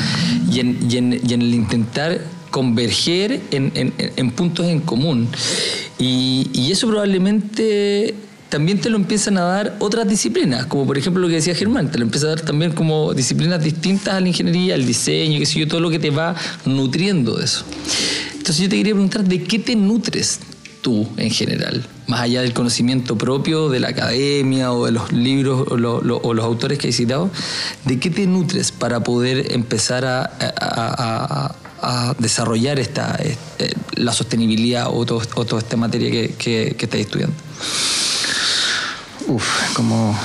S1: y en, el intentar converger en, puntos en común. Y, y eso probablemente también te lo empiezan a dar otras disciplinas, como por ejemplo lo que decía Germán, te lo empieza a dar también como disciplinas distintas a la ingeniería, al diseño, qué sé yo, todo lo que te va nutriendo de eso. Entonces yo te quería preguntar, ¿de qué te nutres tú en general? Más allá del conocimiento propio de la academia o de los libros o, los autores que has citado, ¿de qué te nutres para poder empezar a, desarrollar esta, eh, la sostenibilidad o, toda esta materia que, que, que estás estudiando?
S3: Uf, como.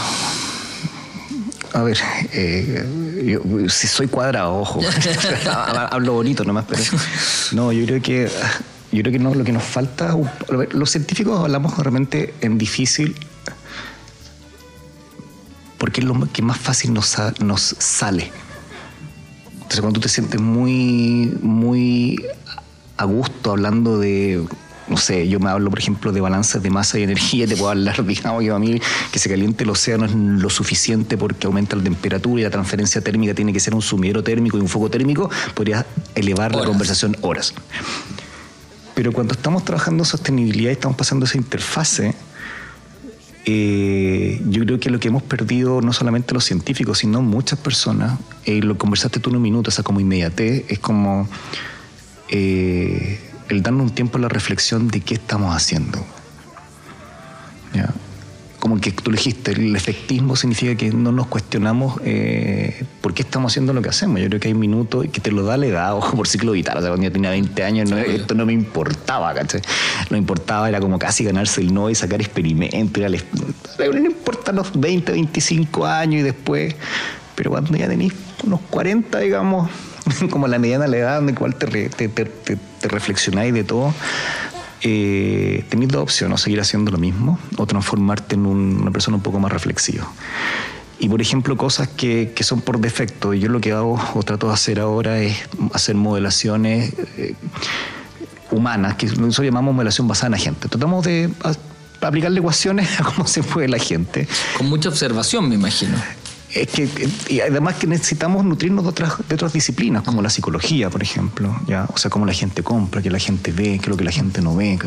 S3: A ver, eh, yo, si soy cuadrado, ojo. Hablo bonito nomás, pero. No, yo creo que. Yo creo que no, lo que nos falta. Los científicos hablamos realmente en difícil. Porque es lo que más fácil nos, nos sale. Entonces, cuando tú te sientes muy, muy a gusto hablando de no sé, yo me hablo, por ejemplo, de balances de masa y energía, te puedo hablar, digamos, que a mí que se caliente el océano es lo suficiente porque aumenta la temperatura y la transferencia térmica tiene que ser un sumidero térmico y un foco térmico, podría elevar la conversación horas. Pero cuando estamos trabajando en sostenibilidad y estamos pasando esa interfase, eh, yo creo que lo que hemos perdido no solamente los científicos, sino muchas personas, y eh, lo conversaste tú en un minuto, o sea, como inmediatez, es como... Eh, el darnos un tiempo a la reflexión de qué estamos haciendo. Como que tú dijiste, el efectismo significa que no nos cuestionamos eh, por qué estamos haciendo lo que hacemos. Yo creo que hay minutos que te lo da la edad, ojo, por ciclo vital. O sea, cuando yo tenía 20 años, esto no me importaba, ¿cachai? Lo importaba era como casi ganarse el no y sacar experimentos. No importa los 20, 25 años y después. Pero cuando ya tenéis unos 40, digamos, como la mediana edad en la cual te, te, reflexionáis de todo, eh, tenéis dos opciones, o seguir haciendo lo mismo o transformarte en una persona un poco más reflexiva. Y por ejemplo, cosas que, que, son por defecto. Yo lo que hago o trato de hacer ahora es hacer modelaciones eh, humanas, que nosotros llamamos modelación basada en la gente. Tratamos de aplicarle ecuaciones a cómo se mueve la gente.
S1: Con mucha observación, me imagino.
S3: Es que, y además que necesitamos nutrirnos de otras, de otras disciplinas, como la psicología, por ejemplo, ¿ya? O sea, cómo la gente compra, qué la gente ve, qué es lo que la gente no ve.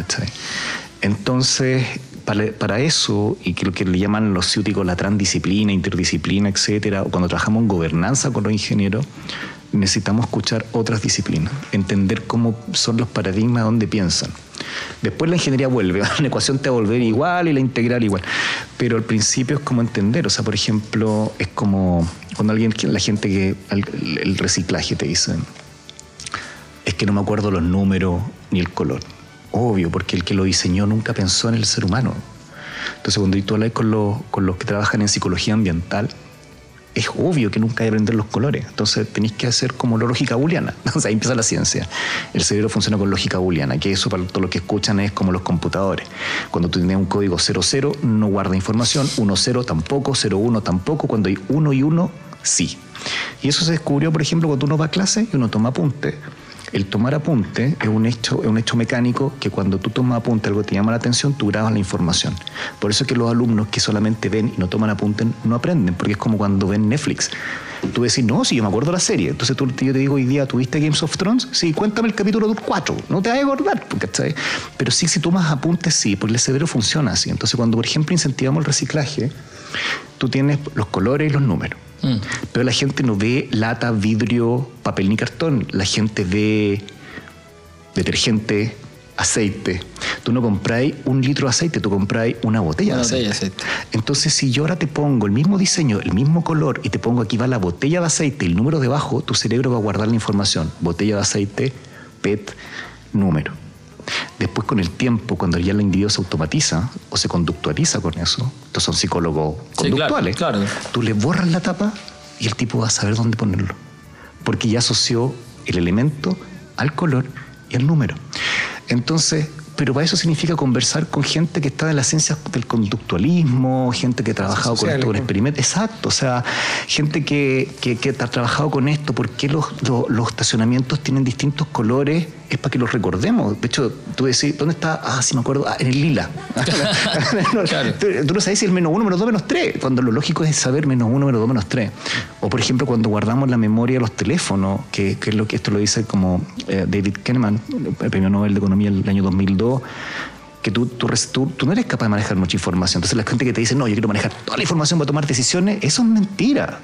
S3: Entonces, para, para, eso, y que lo que le llaman los ciúticos la transdisciplina, interdisciplina, etcétera, o cuando trabajamos en gobernanza con los ingenieros, necesitamos escuchar otras disciplinas, entender cómo son los paradigmas donde piensan. Después la ingeniería vuelve, la ecuación te va a volver igual y la integral igual. Pero al principio es como entender, o sea, por ejemplo, es como cuando alguien, la gente que, el reciclaje te dice, es que no me acuerdo los números ni el color. Obvio, porque el que lo diseñó nunca pensó en el ser humano. Entonces cuando tú hablas con los, con los que trabajan en psicología ambiental, es obvio que nunca hay que aprender los colores. Entonces tenéis que hacer como la lógica booleana. Sea, ahí empieza la ciencia. El cerebro funciona con lógica booleana, que eso para todos los que escuchan es como los computadores. Cuando tú tienes un código 00, no guarda información, 10 tampoco, 01 tampoco, cuando hay 1 y 1, sí. Y eso se descubrió, por ejemplo, cuando uno va a clase y uno toma apunte el tomar apunte es un hecho, es un hecho mecánico que cuando tú tomas apunte, algo te llama la atención, tú grabas la información. Por eso es que los alumnos que solamente ven y no toman apunte no aprenden, porque es como cuando ven Netflix. Tú decís, no, si yo me acuerdo la serie. Entonces tú, yo te digo hoy día, ¿tuviste Games of Thrones? Sí, cuéntame el capítulo 4. No te vas a acordar, ¿cachai? Pero sí, si tomas apuntes, sí, porque el cerebro funciona así. Entonces cuando, por ejemplo, incentivamos el reciclaje, tú tienes los colores y los números. Mm. Pero la gente no ve lata, vidrio, papel ni cartón. La gente ve detergente, aceite. Tú no compráis un litro de aceite, tú compráis una botella, de, aceite. Entonces, si yo ahora te pongo el mismo diseño, el mismo color, y te pongo aquí va la botella de aceite el número debajo, tu cerebro va a guardar la información. Botella de aceite, PET, número. Después, con el tiempo, cuando ya el individuo se automatiza o se conductualiza con eso, estos son psicólogos conductuales, claro, tú le borras la tapa y el tipo va a saber dónde ponerlo. Porque ya asoció el elemento al color y al número. Entonces, pero para eso significa conversar con gente que está en las ciencias del conductualismo, gente que ha trabajado con esto, con experimentos. Exacto, o sea, gente que, que, ha trabajado con esto, por qué los, los, estacionamientos tienen distintos colores, es para que los recordemos. De hecho, tú decís, ¿dónde está? Ah, sí me acuerdo, ah, en el lila. tú, no sabes si el menos uno, menos dos, menos tres, cuando lo lógico es saber menos uno, menos dos, menos tres. O por ejemplo, cuando guardamos la memoria de los teléfonos, que, es lo que esto lo dice como eh, David Kahneman, el premio Nobel de Economía del año 2002 que tú, tú, tú, no eres capaz de manejar mucha información. Entonces la gente que te dice, no, yo quiero manejar toda la información para tomar decisiones, eso es mentira.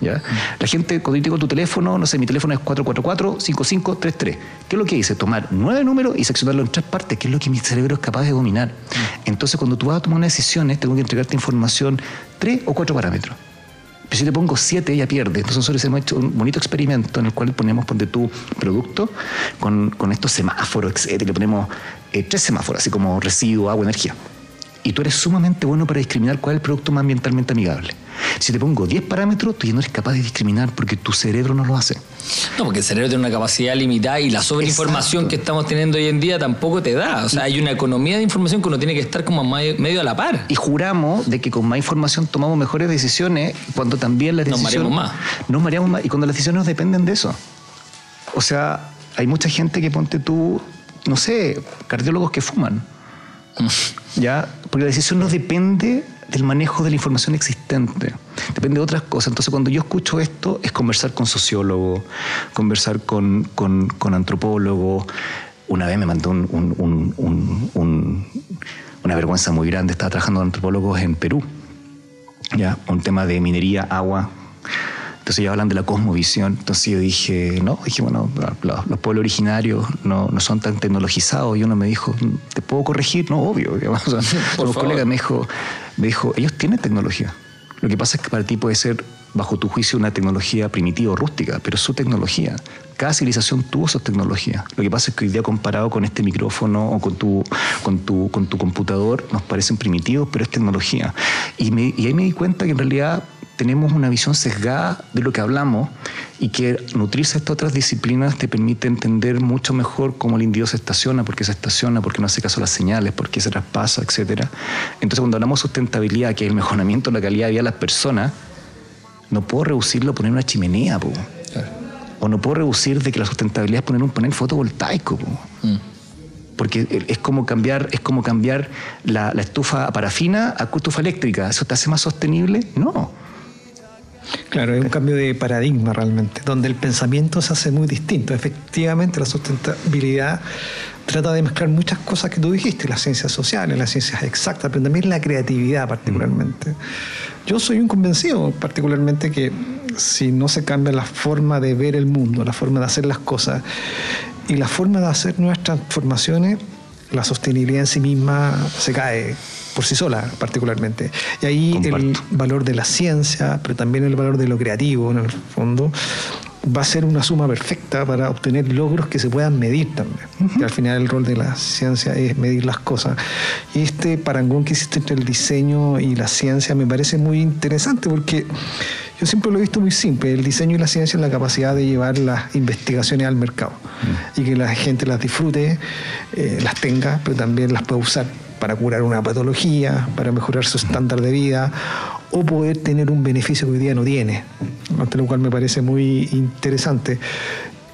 S3: ¿Ya? La gente, cuando yo digo tu teléfono, no sé, mi teléfono es 444-5533. ¿Qué es lo que dice? Tomar nueve números y seccionarlo en tres partes, que es lo que mi cerebro es capaz de dominar. Entonces, cuando tú vas a tomar unas decisiones, tengo que entregarte información tres o cuatro parámetros. Pero si te pongo siete, ya pierde. Entonces nosotros hemos hecho un bonito experimento en el cual ponemos, ponte tu producto con, con estos semáforos, etcétera. Le ponemos eh, tres semáforos, así como residuo, agua, energía. Y tú eres sumamente bueno para discriminar cuál es el producto más ambientalmente amigable. Si te pongo 10 parámetros, tú ya no eres capaz de discriminar porque tu cerebro no lo hace.
S1: No, porque el cerebro tiene una capacidad limitada y la sobreinformación que estamos teniendo hoy en día tampoco te da. O sea, hay una economía de información que uno tiene que estar como medio a la par.
S3: Y juramos de que con más información tomamos mejores decisiones cuando también las decisiones...
S1: Nos mareamos más.
S3: Nos mareamos más y cuando las decisiones dependen de eso. O sea, hay mucha gente que ponte tú, no sé, cardiólogos que fuman. Mm. ¿Ya? Porque la decisión no depende del manejo de la información existente. Depende de otras cosas. Entonces, cuando yo escucho esto, es conversar con sociólogos, conversar con, con, antropólogos. Una vez me mandó un, una vergüenza muy grande. Estaba trabajando con antropólogos en Perú. ¿ya? Un tema de minería, agua. Entonces ya hablan de la cosmovisión. Entonces yo dije, no, dije, bueno, los, pueblos originarios no, no, son tan tecnologizados. Y uno me dijo, ¿te puedo corregir? No, obvio. O sea, colega me dijo, me dijo, ellos tienen tecnología. Lo que pasa es que para ti puede ser, bajo tu juicio, una tecnología primitiva o rústica, pero es su tecnología. Cada civilización tuvo su tecnología. Lo que pasa es que hoy día comparado con este micrófono o con tu, con tu, con tu computador, nos parecen primitivos, pero es tecnología. Y, y ahí me di cuenta que en realidad tenemos una visión sesgada de lo que hablamos y que nutrirse estas otras disciplinas te permite entender mucho mejor cómo el individuo se estaciona, por qué se estaciona, por qué no hace caso a las señales, por qué se traspasa, etc. Entonces cuando hablamos de sustentabilidad, que es el mejoramiento de la calidad de vida de las personas, no puedo reducirlo a poner una chimenea, o no puedo reducir de que la sustentabilidad es poner un panel fotovoltaico. Mm. Porque es como cambiar, es como cambiar la, la estufa a parafina a estufa eléctrica. ¿Eso te hace más sostenible? No.
S2: Claro, es un cambio de paradigma realmente, donde el pensamiento se hace muy distinto. Efectivamente, la sustentabilidad trata de mezclar muchas cosas que tú dijiste, las ciencias sociales, las ciencias exactas, pero también la creatividad particularmente. Yo soy un convencido particularmente que si no se cambia la forma de ver el mundo, la forma de hacer las cosas y la forma de hacer nuevas transformaciones, la sostenibilidad en sí misma se cae por sí sola particularmente. Y ahí el valor de la ciencia, pero también el valor de lo creativo en el fondo, va a ser una suma perfecta para obtener logros que se puedan medir también. y al final el rol de la ciencia es medir las cosas. Y este parangón que existe entre el diseño y la ciencia me parece muy interesante porque yo siempre lo he visto muy simple. El diseño y la ciencia es la capacidad de llevar las investigaciones al mercado y que la gente las disfrute, eh, las tenga, pero también las pueda usar para curar una patología, para mejorar su estándar de vida o poder tener un beneficio que hoy día no tiene. Ante lo cual me parece muy interesante.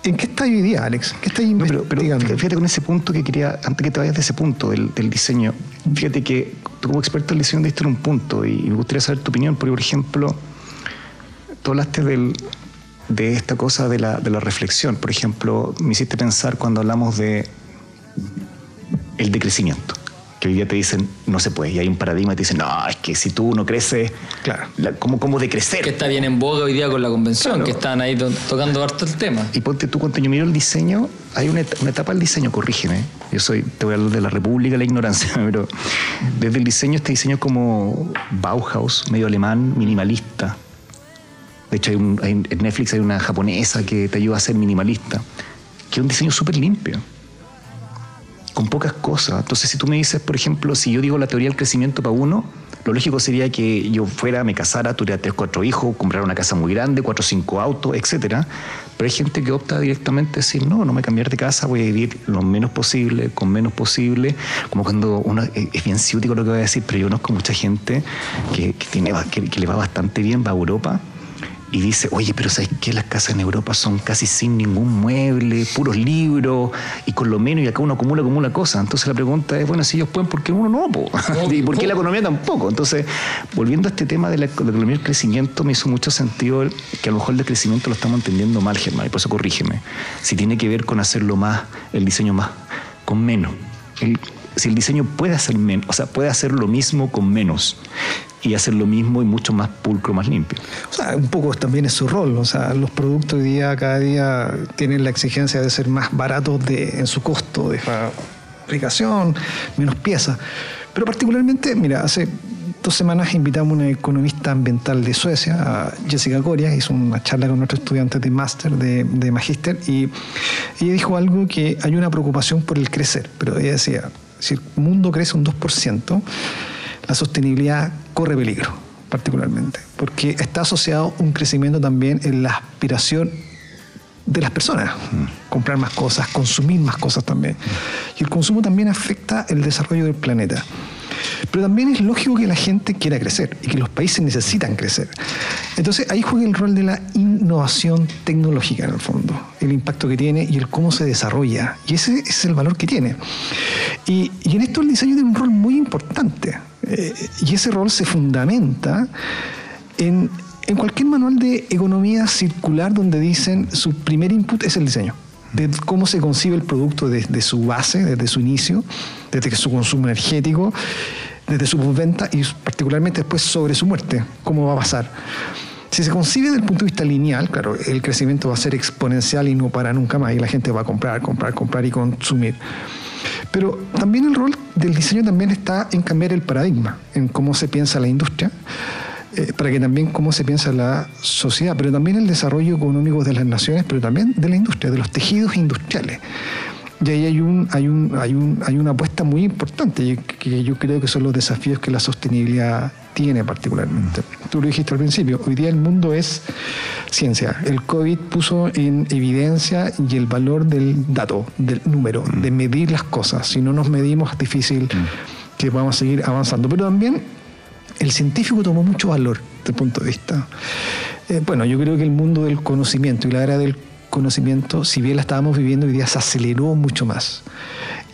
S2: ¿En qué está hoy día, Alex? ¿Qué está investigando?
S3: pero, fíjate con ese punto que quería, antes que te vayas de ese punto del, diseño, fíjate que tú como experto en diseño diste un punto y me gustaría saber tu opinión, porque por ejemplo, tú hablaste del, de esta cosa de la, de la reflexión. Por ejemplo, me hiciste pensar cuando hablamos de el decrecimiento que hoy día te dicen no se puede. Y hay un paradigma y te dicen, no, es que si tú no creces, claro. ¿cómo, ¿cómo decrecer?
S1: Que está bien en boga hoy día con la convención, que están ahí tocando harto el tema.
S3: Y ponte tú, cuando yo miro el diseño, hay una, etapa del diseño, corrígeme. Yo soy, te voy a hablar de la República, la ignorancia, pero desde el diseño, este diseño como Bauhaus, medio alemán, minimalista. De hecho, hay en Netflix hay una japonesa que te ayuda a ser minimalista, que es un diseño súper limpio con pocas cosas. Entonces, si tú me dices, por ejemplo, si yo digo la teoría del crecimiento para uno, lo lógico sería que yo fuera, me casara, tuviera tres, cuatro hijos, comprara una casa muy grande, cuatro, cinco autos, etcétera. Pero hay gente que opta directamente a decir, no, no me cambiar de casa, voy a vivir lo menos posible, con menos posible. Como cuando uno, es bien ciútico lo que voy a decir, pero yo conozco mucha gente que, tiene, que le va bastante bien, va a Europa y dice, oye, pero ¿sabes qué? Las casas en Europa son casi sin ningún mueble, puros libros, y con lo menos, y acá uno acumula, acumula cosas. Entonces la pregunta es, bueno, si ellos pueden, ¿por qué uno no? ¿Y por qué la economía tampoco? Entonces, volviendo a este tema de la, economía y el crecimiento, me hizo mucho sentido que a lo mejor el crecimiento lo estamos entendiendo mal, Germán, y por eso corrígeme. Si tiene que ver con hacerlo más, el diseño más, con menos. si el diseño puede hacer menos, o sea, puede hacer lo mismo con menos y hacer lo mismo y mucho más pulcro, más limpio.
S2: O sea, un poco también es su rol. O sea, los productos hoy día, cada día, tienen la exigencia de ser más baratos de, en su costo de fabricación, menos piezas. Pero particularmente, mira, hace dos semanas invitamos a una economista ambiental de Suecia, a Jessica Coria, hizo una charla con nuestros estudiantes de máster, de, de magíster, y ella dijo algo que hay una preocupación por el crecer, pero ella decía, si el mundo crece un 2%, la sostenibilidad corre peligro, particularmente, porque está asociado un crecimiento también en la aspiración de las personas, mm. comprar más cosas, consumir más cosas también. Y el consumo también afecta el desarrollo del planeta. Pero también es lógico que la gente quiera crecer y que los países necesitan crecer. Entonces ahí juega el rol de la innovación tecnológica en el fondo, el impacto que tiene y el cómo se desarrolla. Y ese es el valor que tiene. Y, y en esto el diseño tiene un rol muy importante. Eh, y ese rol se fundamenta en, en cualquier manual de economía circular donde dicen su primer input es el diseño de cómo se concibe el producto desde su base, desde su inicio, desde su consumo energético, desde su venta y particularmente después sobre su muerte, cómo va a pasar. Si se concibe desde el punto de vista lineal, claro, el crecimiento va a ser exponencial y no para nunca más, y la gente va a comprar, comprar, comprar y consumir. Pero también el rol del diseño también está en cambiar el paradigma, en cómo se piensa la industria, eh, para que también cómo se piensa la sociedad, pero también el desarrollo económico de las naciones, pero también de la industria, de los tejidos industriales. Y ahí hay, un, hay, un, hay, un, hay una apuesta muy importante, que yo creo que son los desafíos que la sostenibilidad tiene particularmente. Tú lo dijiste al principio, hoy día el mundo es ciencia. El COVID puso en evidencia y el valor del dato, del número, de medir las cosas. Si no nos medimos es difícil que vamos a seguir avanzando. Pero también el científico tomó mucho valor desde el punto de vista. Eh, bueno, yo creo que el mundo del conocimiento y la era del conocimiento, si bien la estábamos viviendo hoy día, se aceleró mucho más.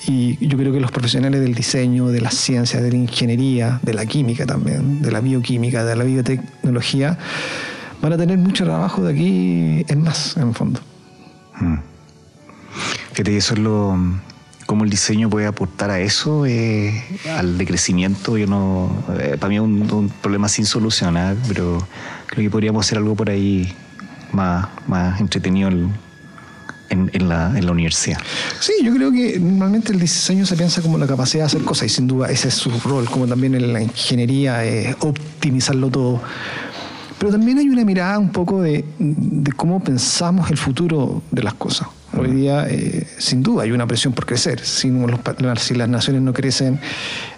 S2: Y yo creo que los profesionales del diseño, de la ciencia, de la ingeniería, de la química también, de la bioquímica, de la biotecnología, van a tener mucho trabajo de aquí en más, en el fondo.
S3: Mm. Fíjate, eso es lo. cómo el diseño puede aportar a eso, eh, al decrecimiento. Yo no. Eh, para mí es un, problema sin solucionar, pero creo que podríamos hacer algo por ahí más, más entretenido en, la, universidad.
S2: Sí, yo creo que normalmente el diseño se piensa como la capacidad de hacer cosas y sin duda ese es su rol, como también en la ingeniería, es optimizarlo todo. Pero también hay una mirada un poco de, cómo pensamos el futuro de las cosas. Hoy día, eh, sin duda, hay una presión por crecer. Si, si las naciones no crecen,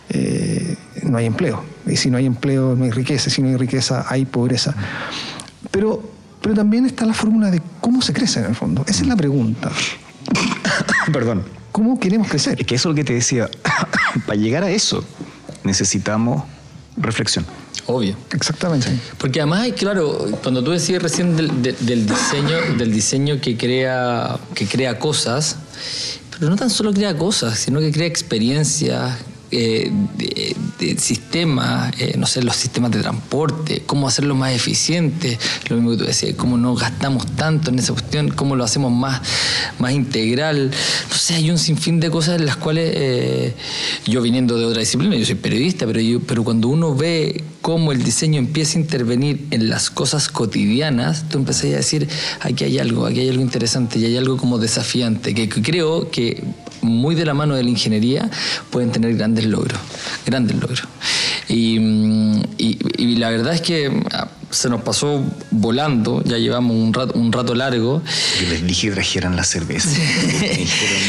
S2: eh, no hay empleo. Y si no hay empleo, no hay riqueza. Si no hay riqueza, hay pobreza. Pero pero también está la fórmula de cómo se crece en el fondo. Esa es la pregunta.
S3: Perdón.
S2: ¿Cómo queremos crecer?
S3: Es que eso es lo que te decía. Para llegar a eso necesitamos reflexión.
S1: Obvio.
S2: Exactamente.
S1: Porque además, claro, cuando tú decías recién del, del, diseño, del diseño que crea, que crea cosas, pero no tan solo crea cosas, sino que crea experiencias, eh, de, sistemas, eh, no sé, los sistemas de transporte, cómo hacerlo más eficiente, lo mismo que tú decías, cómo no gastamos tanto en esa cuestión, cómo lo hacemos más, más integral. No sé, hay un sinfín de cosas en las cuales eh, yo viniendo de otra disciplina, yo soy periodista, pero, yo, pero cuando uno ve cómo el diseño empieza a intervenir en las cosas cotidianas, tú empezás a decir, aquí hay algo, aquí hay algo interesante y hay algo como desafiante, que creo que muy de la mano de la ingeniería pueden tener grandes logros, grandes logros. Y, mm, y la verdad es que ah, se nos pasó volando, ya llevamos un rato, un rato largo.
S3: Yo les dije que trajeran la cerveza.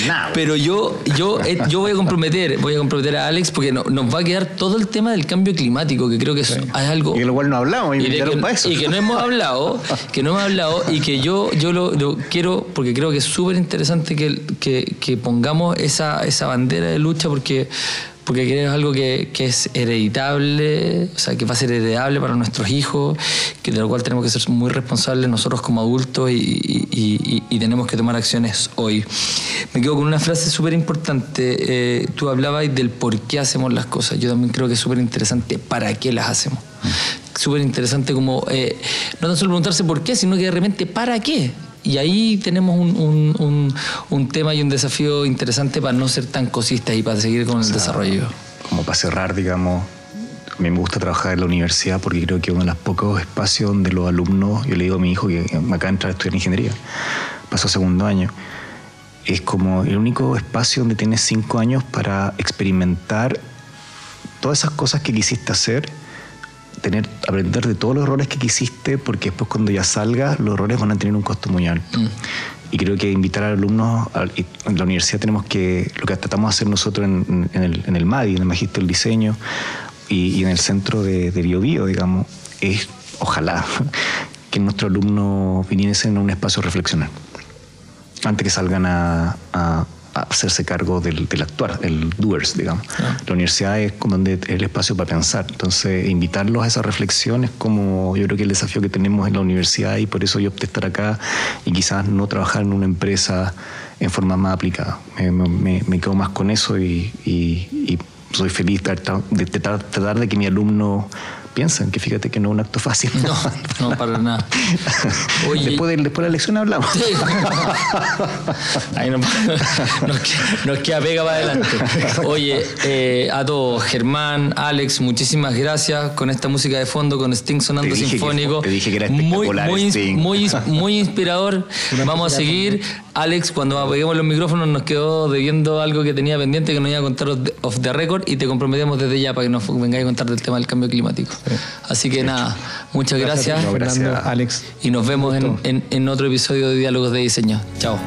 S1: nada. Pero yo, yo, eh, yo voy a comprometer, voy a comprometer a Alex porque nos va a quedar todo el tema del cambio climático, que creo que es, algo.
S3: Y
S1: de
S3: lo cual no hablamos, y, que, para eso.
S1: y que no hemos hablado, que no hemos hablado, y que yo, yo lo, quiero, porque creo que es súper interesante que, que, que pongamos esa, esa bandera de lucha, porque porque creo que es algo que, que, es hereditable, o sea, que va a ser heredable para nuestros hijos, que de lo cual tenemos que ser muy responsables nosotros como adultos y, y, y, tenemos que tomar acciones hoy. Me quedo con una frase súper importante. Eh, tú hablabas del por qué hacemos las cosas. Yo también creo que es súper interesante para qué las hacemos. Súper interesante como, eh, no tan solo preguntarse por qué, sino que de repente para qué. Y ahí tenemos un, un, tema y un desafío interesante para no ser tan cosistas y para seguir con el desarrollo.
S3: Como para cerrar, digamos, a mí me gusta trabajar en la universidad porque creo que es uno de los pocos espacios donde los alumnos, yo le digo a mi hijo que me acaba de entrar a estudiar ingeniería, pasó segundo año, es como el único espacio donde tienes cinco años para experimentar todas esas cosas que quisiste hacer tener, aprender de todos los errores que quisiste, porque después cuando ya salgas, los errores van a tener un costo muy alto. Mm. Y creo que invitar a alumnos, en la universidad tenemos que, lo que tratamos de hacer nosotros en, el, en el, MADI, en el Magíster del Diseño, y, en el Centro de, de digamos, es, ojalá, que nuestros alumnos viniesen a un espacio a reflexionar, antes que salgan a hacerse cargo del, actuar, el doers, digamos. Ah. La universidad es donde el espacio para pensar. Entonces, invitarlos a esa reflexión es como yo creo que el desafío que tenemos en la universidad y por eso yo opté estar acá y quizás no trabajar en una empresa en forma más aplicada. Me, quedo más con eso y, y soy feliz de tratar de que mi alumno piensan, que fíjate que no es un acto fácil.
S1: No, no, para nada.
S3: después, de, después de la elección hablamos. Sí.
S1: Ahí nos, nos, queda pega para adelante. Oye, eh, a todos, Germán, Alex, muchísimas gracias con esta música de fondo, con Sting sonando sinfónico.
S3: te dije que era espectacular
S1: muy, muy, muy, muy inspirador. Vamos a seguir. Alex, cuando apaguemos los micrófonos, nos quedó debiendo algo que tenía pendiente que nos iba a contar off the record y te comprometemos desde ya para que nos vengáis a contar del tema del cambio climático. Así que nada, muchas gracias,
S2: gracias, Alex.
S1: Y nos vemos en, en, en otro episodio de Diálogos de Diseño. Chao.